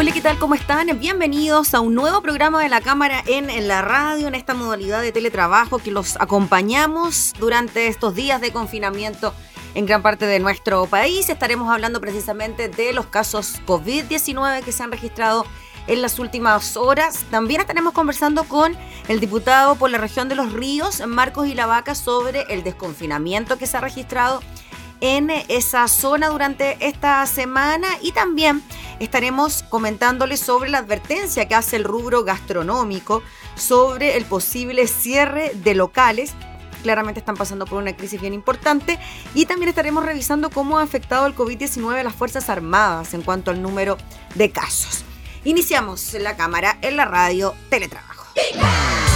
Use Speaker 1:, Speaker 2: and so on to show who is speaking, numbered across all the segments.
Speaker 1: Hola, ¿qué tal? ¿Cómo están? Bienvenidos a un nuevo programa de la Cámara en, la radio, en esta modalidad de teletrabajo que los acompañamos durante estos días de confinamiento en gran parte de nuestro país. Estaremos hablando precisamente de los casos COVID-19 que se han registrado en las últimas horas. También estaremos conversando con el diputado por la región de los ríos, Marcos Ilavaca, sobre el desconfinamiento que se ha registrado en esa zona durante esta semana y también estaremos comentándoles sobre la advertencia que hace el rubro gastronómico sobre el posible cierre de locales. Claramente están pasando por una crisis bien importante y también estaremos revisando cómo ha afectado el COVID-19 a las Fuerzas Armadas en cuanto al número de casos. Iniciamos la cámara en la radio Teletrabajo.
Speaker 2: quieras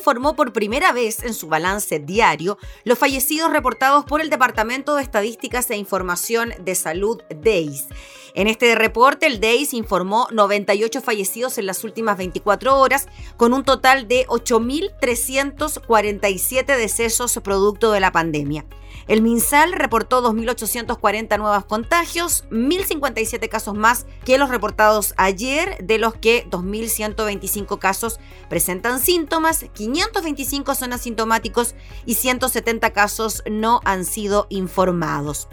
Speaker 1: informó por primera vez en su balance diario los fallecidos reportados por el Departamento de Estadísticas e Información de Salud DEIS. En este reporte, el DEIS informó 98 fallecidos en las últimas 24 horas, con un total de 8.347 decesos producto de la pandemia. El MinSal reportó 2.840 nuevos contagios, 1.057 casos más que los reportados ayer, de los que 2.125 casos presentan síntomas, 525 son asintomáticos y 170 casos no han sido informados.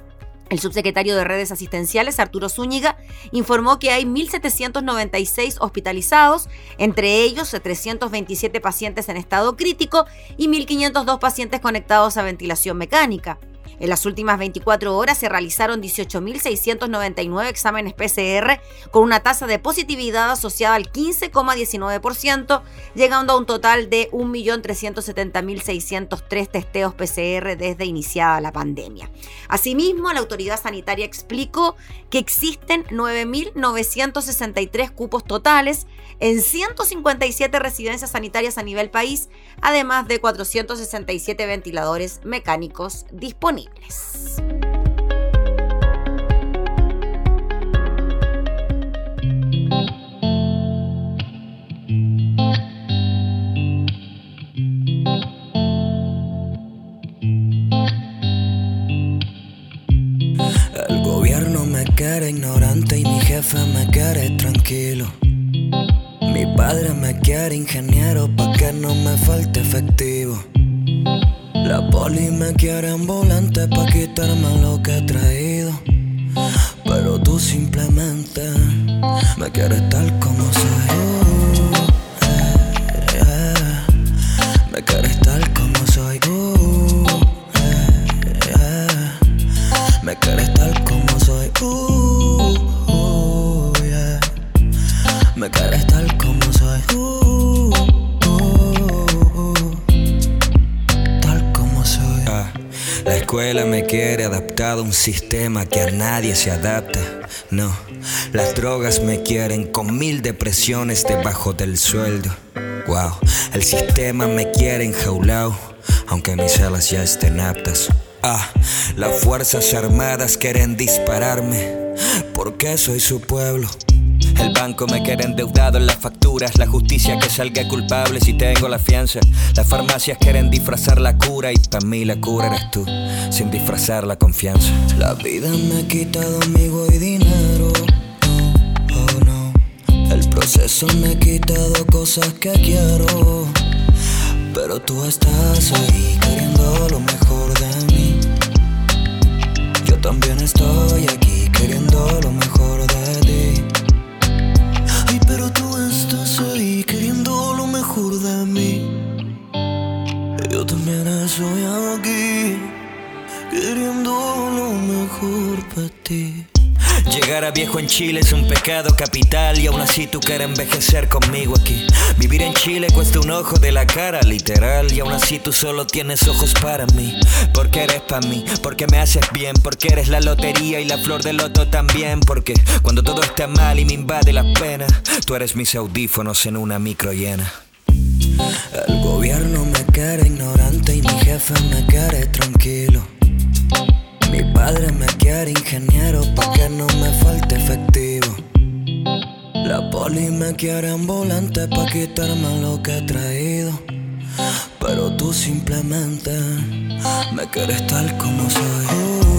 Speaker 1: El subsecretario de Redes Asistenciales, Arturo Zúñiga, informó que hay 1.796 hospitalizados, entre ellos 327 pacientes en estado crítico y 1.502 pacientes conectados a ventilación mecánica. En las últimas 24 horas se realizaron 18.699 exámenes PCR con una tasa de positividad asociada al 15,19%, llegando a un total de 1.370.603 testeos PCR desde iniciada la pandemia. Asimismo, la autoridad sanitaria explicó que existen 9.963 cupos totales en 157 residencias sanitarias a nivel país, además de 467 ventiladores mecánicos disponibles.
Speaker 3: El gobierno me quiere ignorante y mi jefe me quiere tranquilo. Mi padre me quiere ingeniero pa' que no me falte efectivo. La poli me quiere volante pa' quitarme lo que he traído. Pero tú simplemente me quieres tal como soy. Un sistema que a nadie se adapta. No, las drogas me quieren con mil depresiones debajo del sueldo. Wow, el sistema me quiere enjaulado, aunque mis alas ya estén aptas. Ah, las fuerzas armadas quieren dispararme, porque soy su pueblo. El banco me quiere endeudado en las facturas. La justicia que salga culpable si tengo la fianza. Las farmacias quieren disfrazar la cura y para mí la cura eres tú, sin disfrazar la confianza. La vida me ha quitado amigo y dinero. Oh no, el proceso me ha quitado cosas que quiero. Pero tú estás ahí queriendo lo mejor de mí. Yo también estoy aquí queriendo viejo en Chile es un pecado capital y aún así tú quieres envejecer conmigo aquí. Vivir en Chile cuesta un ojo de la cara, literal, y aún así tú solo tienes ojos para mí. Porque eres para mí, porque me haces bien, porque eres la lotería y la flor del loto también. Porque cuando todo está mal y me invade la pena, tú eres mis audífonos en una micro llena. El gobierno me quiere ignorante y mi jefe me quiere tranquilo. Mi padre me quiere ingeniero pa' que no me falte efectivo. La poli me quiere volante pa' quitarme lo que he traído. Pero tú simplemente me quieres tal como soy. Uh.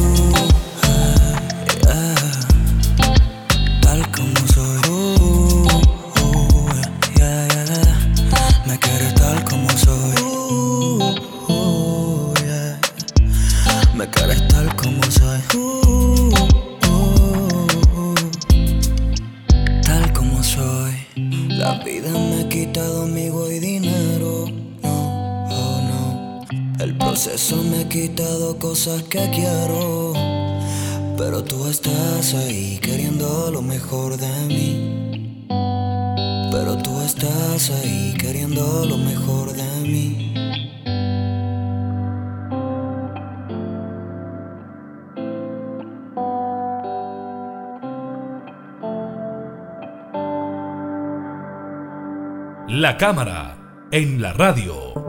Speaker 3: Proceso me ha quitado cosas que quiero. Pero tú estás ahí queriendo lo mejor de mí. Pero tú estás ahí queriendo lo mejor de mí.
Speaker 4: La cámara en la radio.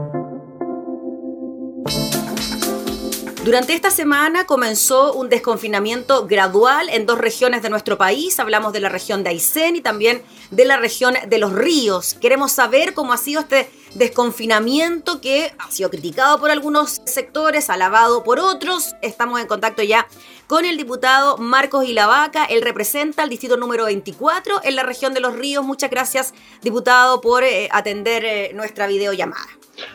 Speaker 1: Durante esta semana comenzó un desconfinamiento gradual en dos regiones de nuestro país. Hablamos de la región de Aysén y también de la región de los ríos. Queremos saber cómo ha sido este desconfinamiento que ha sido criticado por algunos sectores, alabado por otros. Estamos en contacto ya con el diputado Marcos Ilavaca. Él representa el distrito número 24 en la región de Los Ríos. Muchas gracias, diputado, por eh, atender eh, nuestra videollamada.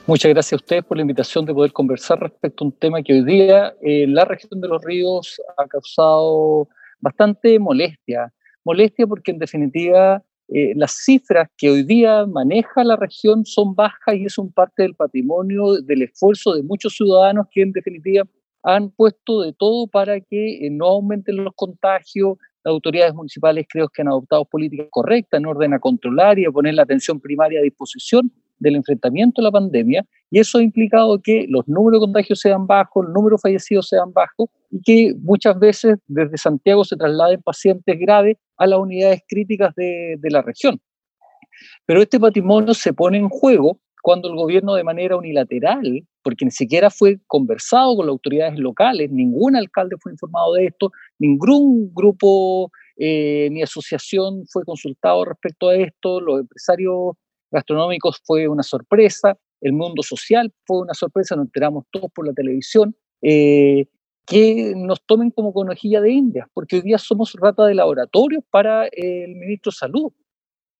Speaker 5: Muchas gracias a ustedes por la invitación de poder conversar respecto a un tema que hoy día eh, la región de Los Ríos ha causado bastante molestia. Molestia porque en definitiva eh, las cifras que hoy día maneja la región son bajas y es un parte del patrimonio, del esfuerzo de muchos ciudadanos que en definitiva han puesto de todo para que eh, no aumenten los contagios. Las autoridades municipales creo que han adoptado políticas correctas en orden a controlar y a poner la atención primaria a disposición del enfrentamiento a la pandemia y eso ha implicado que los números de contagios sean bajos, el número de fallecidos sean bajos y que muchas veces desde Santiago se trasladen pacientes graves a las unidades críticas de, de la región. Pero este patrimonio se pone en juego cuando el gobierno de manera unilateral, porque ni siquiera fue conversado con las autoridades locales, ningún alcalde fue informado de esto, ningún grupo eh, ni asociación fue consultado respecto a esto, los empresarios gastronómicos fue una sorpresa, el mundo social fue una sorpresa, nos enteramos todos por la televisión, eh, que nos tomen como conejilla de India, porque hoy día somos rata de laboratorio para el ministro de Salud.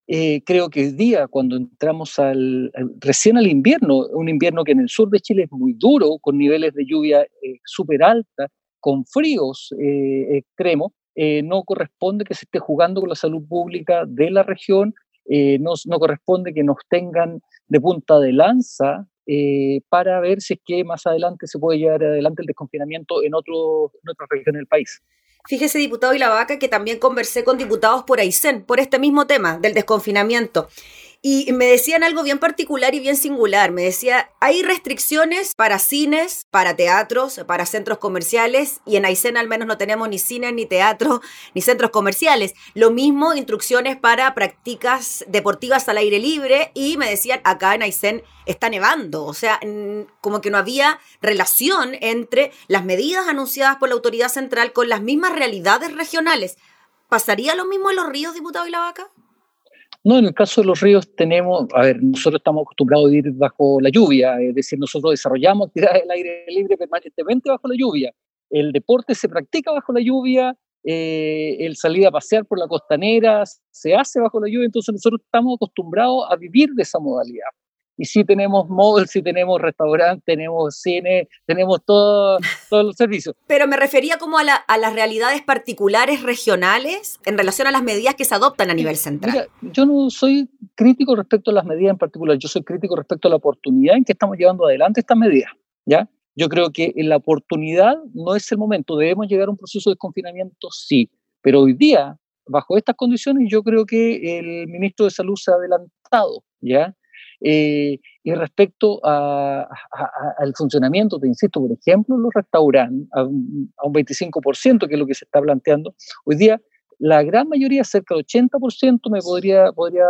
Speaker 5: Eh, creo que hoy día, cuando entramos al, recién al invierno, un invierno que en el sur de Chile es muy duro, con niveles de lluvia eh, súper alta, con fríos extremos, no corresponde que se esté jugando con la salud pública de la región eh, no, corresponde que nos tengan de punta de lanza eh, para ver si es que más adelante se puede llevar adelante el desconfinamiento en, otro, en otra región del país.
Speaker 1: Fíjese, diputado Ilavaca, que también conversé con diputados por Aysén por este mismo tema del desconfinamiento. Y me decían algo bien particular y bien singular. Me decía, hay restricciones para cines, para teatros, para centros comerciales, y en Aysén al menos no tenemos ni cines, ni teatro, ni centros comerciales. Lo mismo, instrucciones para prácticas deportivas al aire libre, y me decían, acá en Aysén está nevando. O sea, como que no había relación entre las medidas anunciadas por la autoridad central con las mismas realidades regionales. ¿Pasaría lo mismo en los ríos, diputado y la vaca?
Speaker 5: No, en el caso de los ríos tenemos, a ver, nosotros estamos acostumbrados a vivir bajo la lluvia, es decir, nosotros desarrollamos actividades del aire libre permanentemente bajo la lluvia. El deporte se practica bajo la lluvia, eh, el salir a pasear por la costanera se hace bajo la lluvia, entonces nosotros estamos acostumbrados a vivir de esa modalidad y sí tenemos malls, sí tenemos restaurantes, tenemos cine, tenemos todo, todos los servicios.
Speaker 1: Pero me refería como a, las realidades particulares regionales en relación a las medidas que se adoptan a nivel central.
Speaker 5: yo no soy crítico respecto a las medidas en particular, yo soy crítico respecto a la oportunidad en que estamos llevando adelante estas medidas, ¿ya? Yo creo que en la oportunidad no es el momento, debemos llegar a un proceso de confinamiento, sí, pero hoy día, bajo estas condiciones, yo creo que el ministro de Salud se ha adelantado, ¿ya? Eh, y respecto al funcionamiento, te insisto, por ejemplo, los restaurantes, a un, 25%, que es lo que se está planteando, hoy día la gran mayoría, cerca del 80%, me podría, podría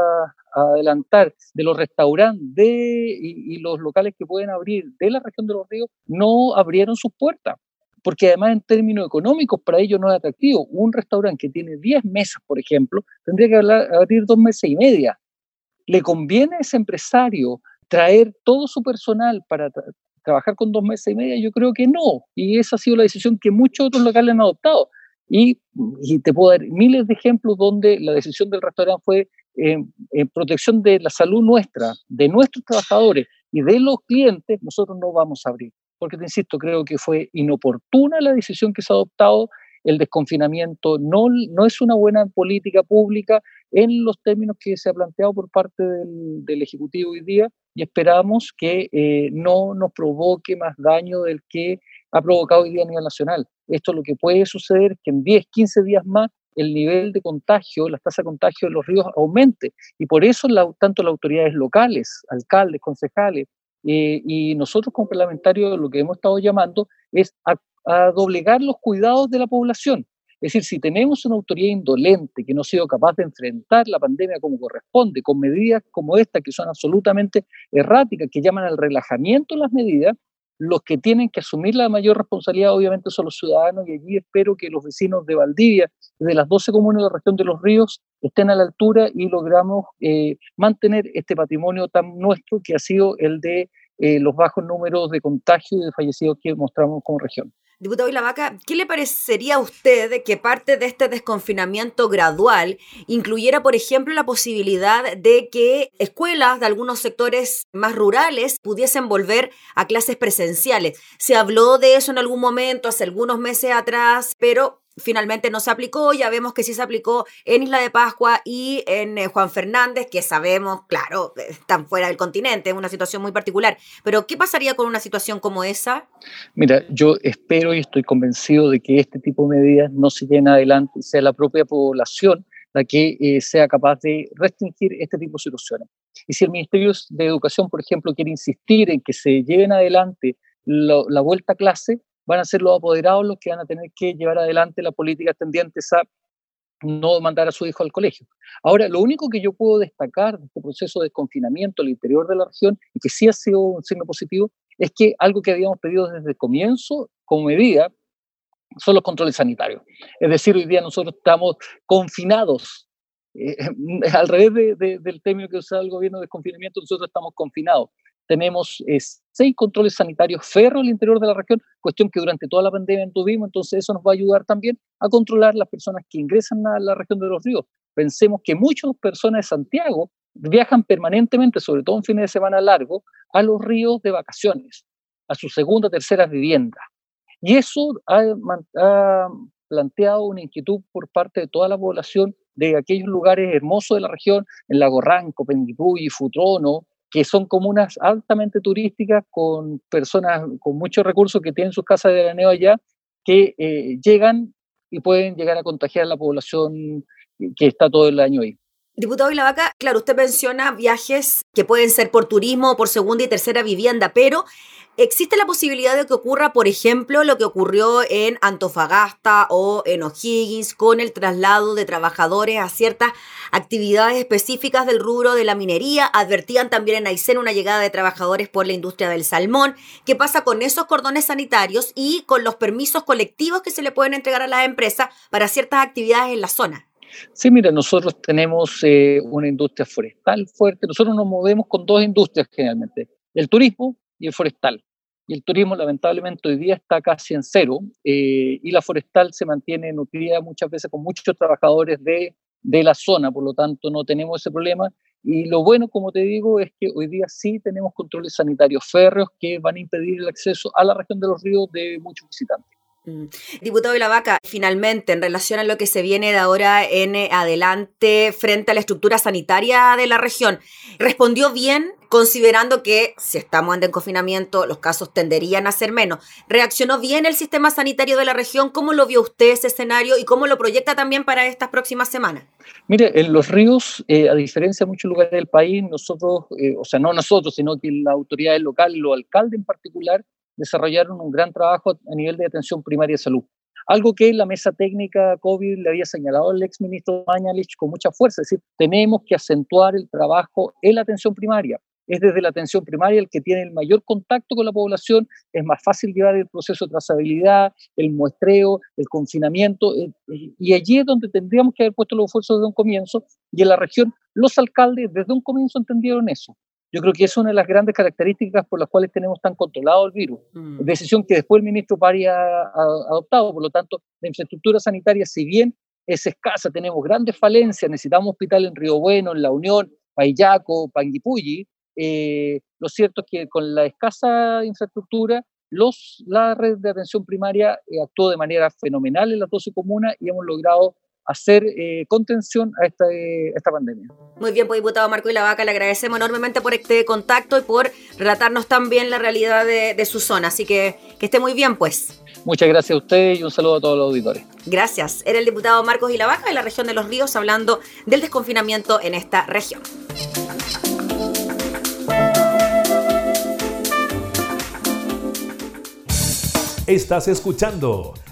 Speaker 5: adelantar, de los restaurantes y, los locales que pueden abrir de la región de los ríos, no abrieron sus puertas porque además en términos económicos para ellos no es atractivo. Un restaurante que tiene 10 mesas, por ejemplo, tendría que abrir dos meses y media. ¿Le conviene a ese empresario traer todo su personal para trabajar con dos meses y media? Yo creo que no. Y esa ha sido la decisión que muchos otros locales han adoptado. Y, te puedo dar miles de ejemplos donde la decisión del restaurante fue en, protección de la salud nuestra, de nuestros trabajadores y de los clientes, nosotros no vamos a abrir. Porque te insisto, creo que fue inoportuna la decisión que se ha adoptado el desconfinamiento no, no es una buena política pública en los términos que se ha planteado por parte del, Ejecutivo hoy día y esperamos que eh, no nos provoque más daño del que ha provocado hoy día a nivel nacional. Esto lo que puede suceder que en 10, 15 días más el nivel de contagio, la tasa de contagio de los ríos aumente. Y por eso tanto las autoridades locales, alcaldes, concejales, eh, y nosotros como parlamentarios lo que hemos estado llamando es a, doblegar los cuidados de la población. Es decir, si tenemos una autoridad indolente que no ha sido capaz de enfrentar la pandemia como corresponde, con medidas como esta que son absolutamente erráticas, que llaman al relajamiento las medidas, los que tienen que asumir la mayor responsabilidad obviamente son los ciudadanos y allí espero que los vecinos de Valdivia, de las 12 comunas de la región de los ríos, estén a la altura y logramos eh, mantener este patrimonio tan nuestro que ha sido el de eh, los bajos números de contagio y de fallecidos que mostramos como región.
Speaker 1: Diputado Ilavaca, ¿qué le parecería a usted que parte de este desconfinamiento gradual incluyera, por ejemplo, la posibilidad de que escuelas de algunos sectores más rurales pudiesen volver a clases presenciales? Se habló de eso en algún momento, hace algunos meses atrás, pero finalmente no se aplicó, ya vemos que sí se aplicó en Isla de Pascua y en eh, Juan Fernández, que sabemos, claro, están fuera del continente, es una situación muy particular. Pero, ¿qué pasaría con una situación como esa?
Speaker 5: Mira, yo espero y estoy convencido de que este tipo de medidas no se lleven adelante y sea la propia población la que eh, sea capaz de restringir este tipo de situaciones. Y si el Ministerio de Educación, por ejemplo, quiere insistir en que se lleven adelante la vuelta a clase, van a ser los apoderados los que van a tener que llevar adelante la política tendientes a no mandar a su hijo al colegio. Ahora, lo único que yo puedo destacar de este proceso de confinamiento al interior de la región, y que sí ha sido un signo positivo, es que algo que habíamos pedido desde el comienzo como medida son los controles sanitarios. Es decir, hoy día nosotros estamos confinados. Eh, al revés del término que usa el gobierno de confinamiento, nosotros estamos confinados tenemos seis controles sanitarios ferros al interior de la región, cuestión que durante toda la pandemia tuvimos, entonces eso nos va a ayudar también a controlar las personas que ingresan a la región de los ríos. Pensemos que muchas personas de Santiago viajan permanentemente, sobre todo en fines de semana largo, a los ríos de vacaciones, a su segunda o tercera vivienda. Y eso ha, ha planteado una inquietud por parte de toda la población de aquellos lugares hermosos de la región, en Lago Ranco, y Futrono, que son comunas altamente turísticas con personas con muchos recursos que tienen sus casas de veraneo allá, que eh, llegan y pueden llegar a contagiar a la población que está todo el año ahí.
Speaker 1: Diputado Vilavaca, claro, usted menciona viajes que pueden ser por turismo o por segunda y tercera vivienda, pero ¿Existe la posibilidad de que ocurra, por ejemplo, lo que ocurrió en Antofagasta o en O'Higgins con el traslado de trabajadores a ciertas actividades específicas del rubro de la minería? Advertían también en Aysén una llegada de trabajadores por la industria del salmón. ¿Qué pasa con esos cordones sanitarios y con los permisos colectivos que se le pueden entregar a las empresas para ciertas actividades en la zona?
Speaker 5: Sí, mira, nosotros tenemos eh, una industria forestal fuerte. Nosotros nos movemos con dos industrias generalmente, el turismo y el forestal. Y el turismo lamentablemente hoy día está casi en cero eh, y la forestal se mantiene nutrida muchas veces con muchos trabajadores de, de la zona, por lo tanto no tenemos ese problema. Y lo bueno, como te digo, es que hoy día sí tenemos controles sanitarios férreos que van a impedir el acceso a la región de los ríos de muchos visitantes.
Speaker 1: Mm. Diputado de la Vaca, finalmente, en relación a lo que se viene de ahora en adelante frente a la estructura sanitaria de la región, ¿respondió bien considerando que si estamos en confinamiento los casos tenderían a ser menos? ¿Reaccionó bien el sistema sanitario de la región? ¿Cómo lo vio usted ese escenario y cómo lo proyecta también para estas próximas semanas?
Speaker 5: Mire, en los ríos, eh, a diferencia de muchos lugares del país, nosotros, eh, o sea, no nosotros, sino que la autoridad local, los alcaldes en particular, desarrollaron un gran trabajo a nivel de atención primaria de salud. Algo que la mesa técnica COVID le había señalado al exministro Mañalich con mucha fuerza, es decir, tenemos que acentuar el trabajo en la atención primaria. Es desde la atención primaria el que tiene el mayor contacto con la población, es más fácil llevar el proceso de trazabilidad, el muestreo, el confinamiento, eh, y allí es donde tendríamos que haber puesto los esfuerzos desde un comienzo, y en la región los alcaldes desde un comienzo entendieron eso. Yo creo que es una de las grandes características por las cuales tenemos tan controlado el virus. Mm. Decisión que después el ministro Pari ha, adoptado. Por lo tanto, la infraestructura sanitaria, si bien es escasa, tenemos grandes falencias, necesitamos hospital en Río Bueno, en La Unión, Payaco, Panguipulli. Eh, lo cierto es que con la escasa infraestructura, los, la red de atención primaria eh, actuó de manera fenomenal en las 12 comunas y hemos logrado hacer eh, contención a esta, eh, esta pandemia.
Speaker 1: Muy bien, pues diputado Marco y la Vaca, le agradecemos enormemente por este contacto y por relatarnos también la realidad de, de su zona. Así que que esté muy bien, pues.
Speaker 5: Muchas gracias a usted y un saludo a todos los auditores.
Speaker 1: Gracias. Era el diputado Marcos y la Vaca de la región de Los Ríos hablando del desconfinamiento en esta región.
Speaker 4: Estás escuchando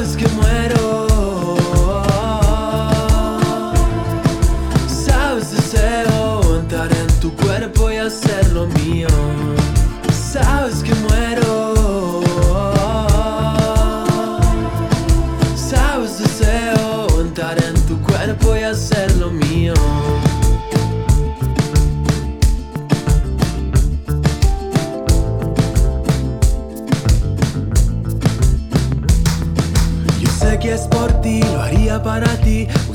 Speaker 6: Sabes que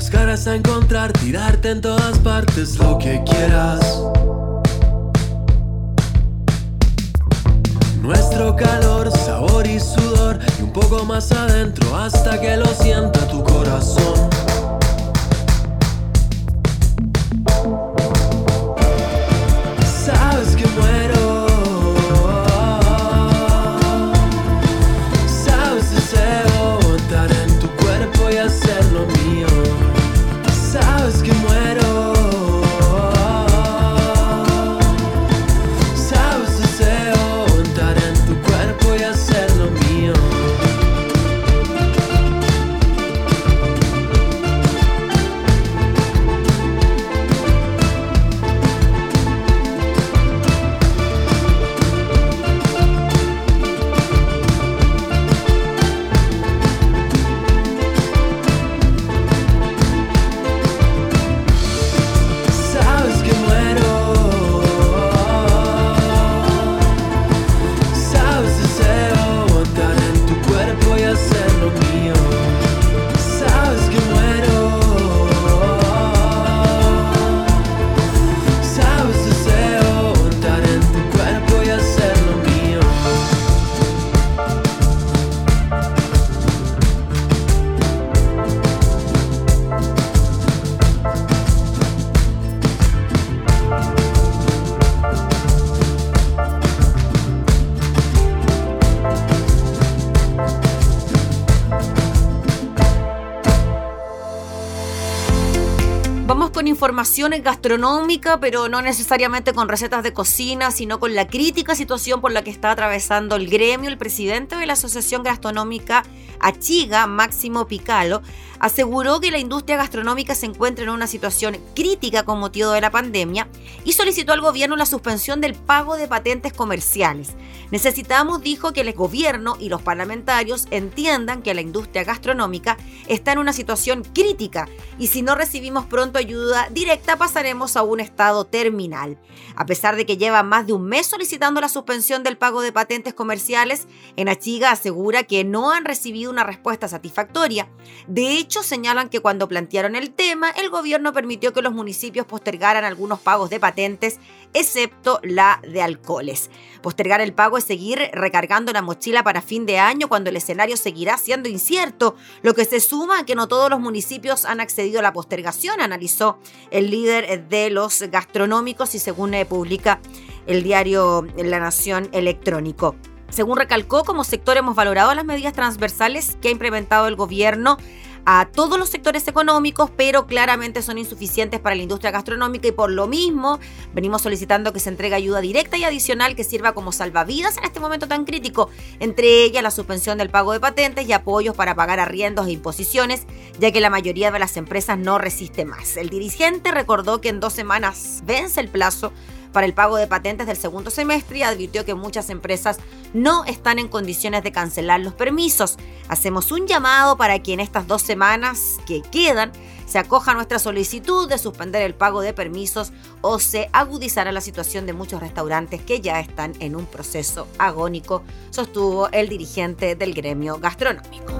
Speaker 6: Buscarás a encontrar, tirarte en todas partes lo que quieras. Nuestro calor, sabor y sudor, y un poco más adentro hasta que lo sienta tu corazón.
Speaker 1: Información gastronómica, pero no necesariamente con recetas de cocina, sino con la crítica situación por la que está atravesando el gremio. El presidente de la Asociación Gastronómica Achiga, Máximo Picalo, aseguró que la industria gastronómica se encuentra en una situación crítica con motivo de la pandemia y solicitó al gobierno la suspensión del pago de patentes comerciales. Necesitamos, dijo, que el gobierno y los parlamentarios entiendan que la industria gastronómica está en una situación crítica y si no recibimos pronto ayuda directa pasaremos a un estado terminal. A pesar de que lleva más de un mes solicitando la suspensión del pago de patentes comerciales, Enachiga asegura que no han recibido una respuesta satisfactoria. De hecho, señalan que cuando plantearon el tema, el gobierno permitió que los municipios postergaran algunos pagos de patentes, excepto la de alcoholes. Postergar el pago es seguir recargando la mochila para fin de año cuando el escenario seguirá siendo incierto, lo que se suma a que no todos los municipios han accedido a la postergación, analizó el líder de los gastronómicos y según eh, publica el diario La Nación Electrónico. Según recalcó, como sector hemos valorado las medidas transversales que ha implementado el gobierno a todos los sectores económicos, pero claramente son insuficientes para la industria gastronómica y por lo mismo venimos solicitando que se entregue ayuda directa y adicional que sirva como salvavidas en este momento tan crítico, entre ellas la suspensión del pago de patentes y apoyos para pagar arriendos e imposiciones, ya que la mayoría de las empresas no resiste más. El dirigente recordó que en dos semanas vence el plazo para el pago de patentes del segundo semestre y advirtió que muchas empresas no están en condiciones de cancelar los permisos. Hacemos un llamado para que en estas dos semanas que quedan
Speaker 2: se acoja nuestra solicitud de suspender el pago de permisos o se agudizará la situación de muchos restaurantes que ya están en un proceso agónico, sostuvo el dirigente del gremio gastronómico.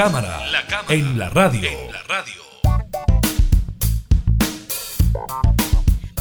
Speaker 4: La cámara, en, la radio.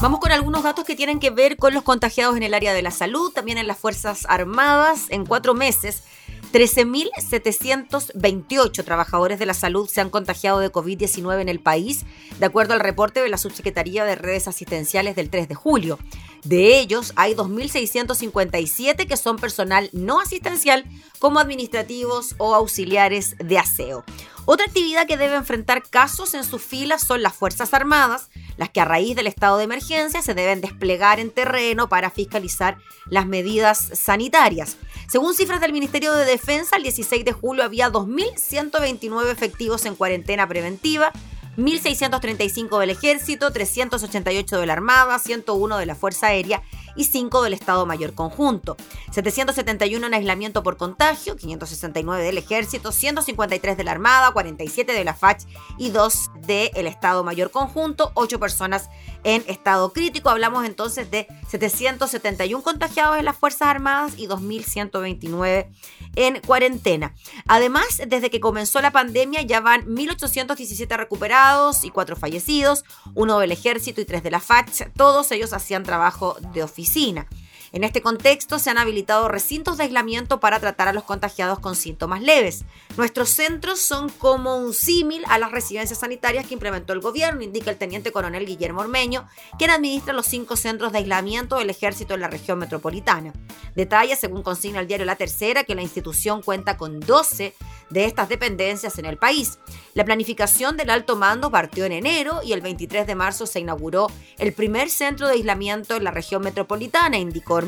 Speaker 2: Vamos con algunos datos que tienen que ver con los contagiados en el área de la salud, también en las Fuerzas Armadas. En cuatro meses, 13.728 trabajadores de la salud se han contagiado de COVID-19 en el país, de acuerdo al reporte de la Subsecretaría de Redes Asistenciales del 3 de julio.
Speaker 1: De ellos, hay 2.657 que son personal no asistencial, como administrativos o auxiliares de aseo. Otra actividad que debe enfrentar casos en sus filas son las Fuerzas Armadas, las que a raíz del estado de emergencia se deben desplegar en terreno para fiscalizar las medidas sanitarias. Según cifras del Ministerio de Defensa, el 16 de julio había 2.129 efectivos en cuarentena preventiva, 1.635 del Ejército, 388 de la Armada, 101 de la Fuerza Aérea y 5 del Estado Mayor Conjunto. 771 en aislamiento por contagio, 569 del Ejército, 153 de la Armada, 47 de la FACH y 2 del Estado Mayor Conjunto, 8 personas en estado crítico. Hablamos entonces de 771 contagiados en las Fuerzas Armadas y 2.129 en cuarentena. Además, desde que comenzó la pandemia ya van 1.817 recuperados y 4 fallecidos, uno del ejército y 3 de la FACH. Todos ellos hacían trabajo de oficina oficina. En este contexto se han habilitado recintos de aislamiento para tratar a los contagiados con síntomas leves. Nuestros centros son como un símil a las residencias sanitarias que implementó el gobierno, indica el teniente coronel Guillermo Ormeño, quien administra los cinco centros de aislamiento del ejército en la región metropolitana. Detalla, según consigna el diario La Tercera, que la institución cuenta con 12 de estas dependencias en el país. La planificación del alto mando partió en enero y el 23 de marzo se inauguró el primer centro de aislamiento en la región metropolitana, indicó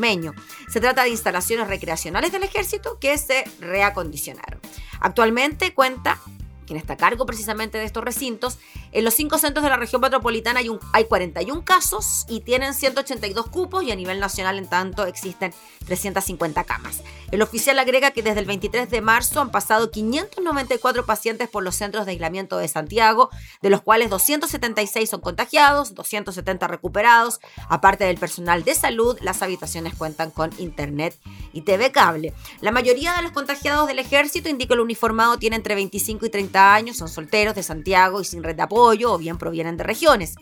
Speaker 1: Se trata de instalaciones recreacionales del ejército que se reacondicionaron. Actualmente cuenta quien está a cargo precisamente de estos recintos. En los cinco centros de la región metropolitana hay, un, hay 41 casos y tienen 182 cupos y a nivel nacional en tanto existen 350 camas. El oficial agrega que desde el 23 de marzo han pasado 594 pacientes por los centros de aislamiento de Santiago, de los cuales 276 son contagiados, 270 recuperados. Aparte del personal de salud, las habitaciones cuentan con internet y TV cable. La mayoría de los contagiados del ejército, indica el uniformado, tiene entre 25 y 30 años, son solteros de Santiago y sin red de apoyo o bien provienen de regiones.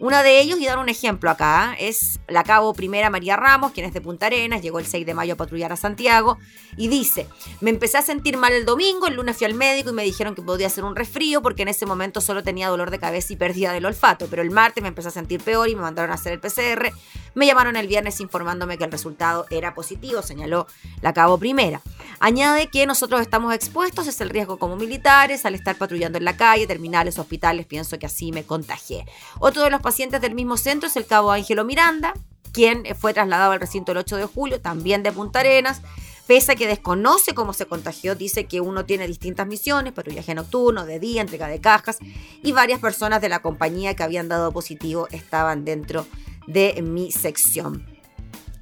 Speaker 1: Una de ellos, y dar un ejemplo acá, es la cabo primera María Ramos, quien es de Punta Arenas, llegó el 6 de mayo a patrullar a Santiago, y dice, me empecé a sentir mal el domingo, el lunes fui al médico y me dijeron que podía ser un resfrío porque en ese momento solo tenía dolor de cabeza y pérdida del olfato, pero el martes me empecé a sentir peor y me mandaron a hacer el PCR, me llamaron el viernes informándome que el resultado era positivo, señaló la cabo primera. Añade que nosotros estamos expuestos, es el riesgo como militares, al estar patrullando en la calle, terminales, hospitales, pienso que así me contagié. Otro de los pacientes del mismo centro es el cabo Ángelo Miranda, quien fue trasladado al recinto el 8 de julio, también de Punta Arenas. Pese a que desconoce cómo se contagió, dice que uno tiene distintas misiones, patrullaje nocturno, de día, entrega de cajas, y varias personas de la compañía que habían dado positivo estaban dentro de mi sección.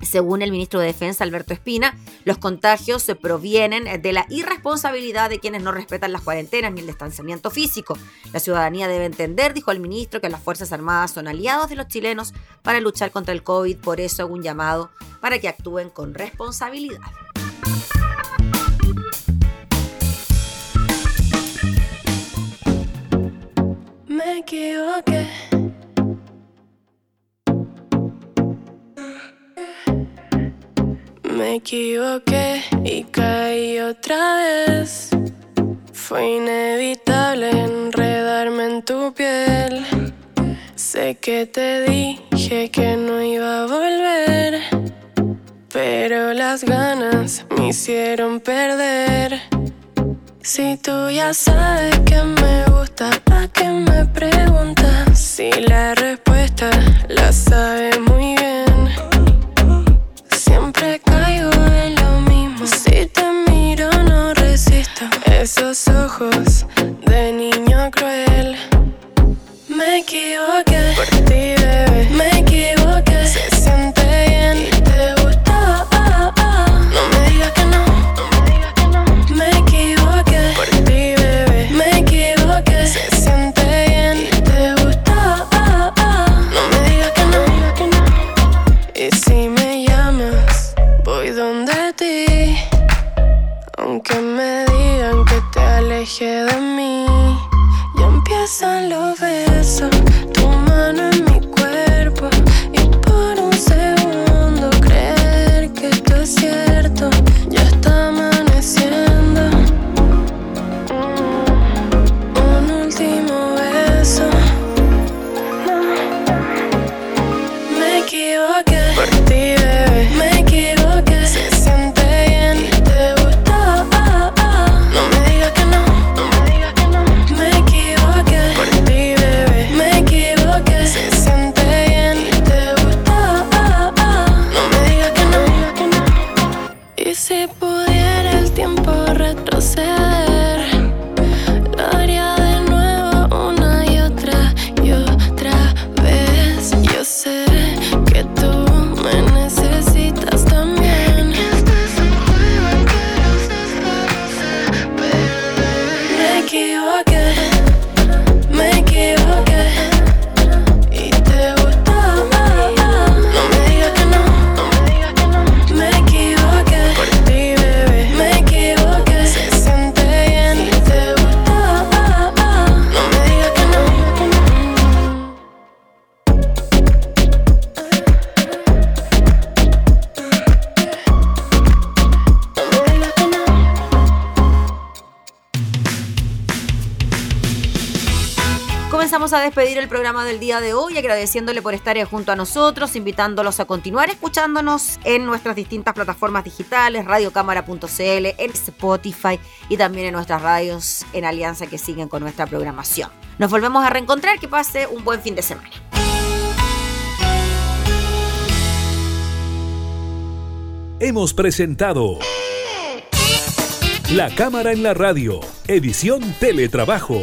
Speaker 1: Según el ministro de Defensa, Alberto Espina, los contagios provienen de la irresponsabilidad de quienes no respetan las cuarentenas ni el distanciamiento físico. La ciudadanía debe entender, dijo el ministro, que las Fuerzas Armadas son aliados de los chilenos para luchar contra el COVID, por eso hago un llamado para que actúen con responsabilidad.
Speaker 7: Me equivoqué Me equivoqué y caí otra vez. Fue inevitable enredarme en tu piel. Sé que te dije que no iba a volver, pero las ganas me hicieron perder. Si tú ya sabes que me gusta, ¿para qué me preguntas? Si la respuesta la sabes muy bien. Esos ojos de niño cruel. Me equivoqué. Por ti, bebé. Me
Speaker 1: a despedir el programa del día de hoy agradeciéndole por estar junto a nosotros, invitándolos a continuar escuchándonos en nuestras distintas plataformas digitales, radiocámara.cl, en Spotify y también en nuestras radios en alianza que siguen con nuestra programación. Nos volvemos a reencontrar, que pase un buen fin de semana.
Speaker 4: Hemos presentado La Cámara en la Radio, edición Teletrabajo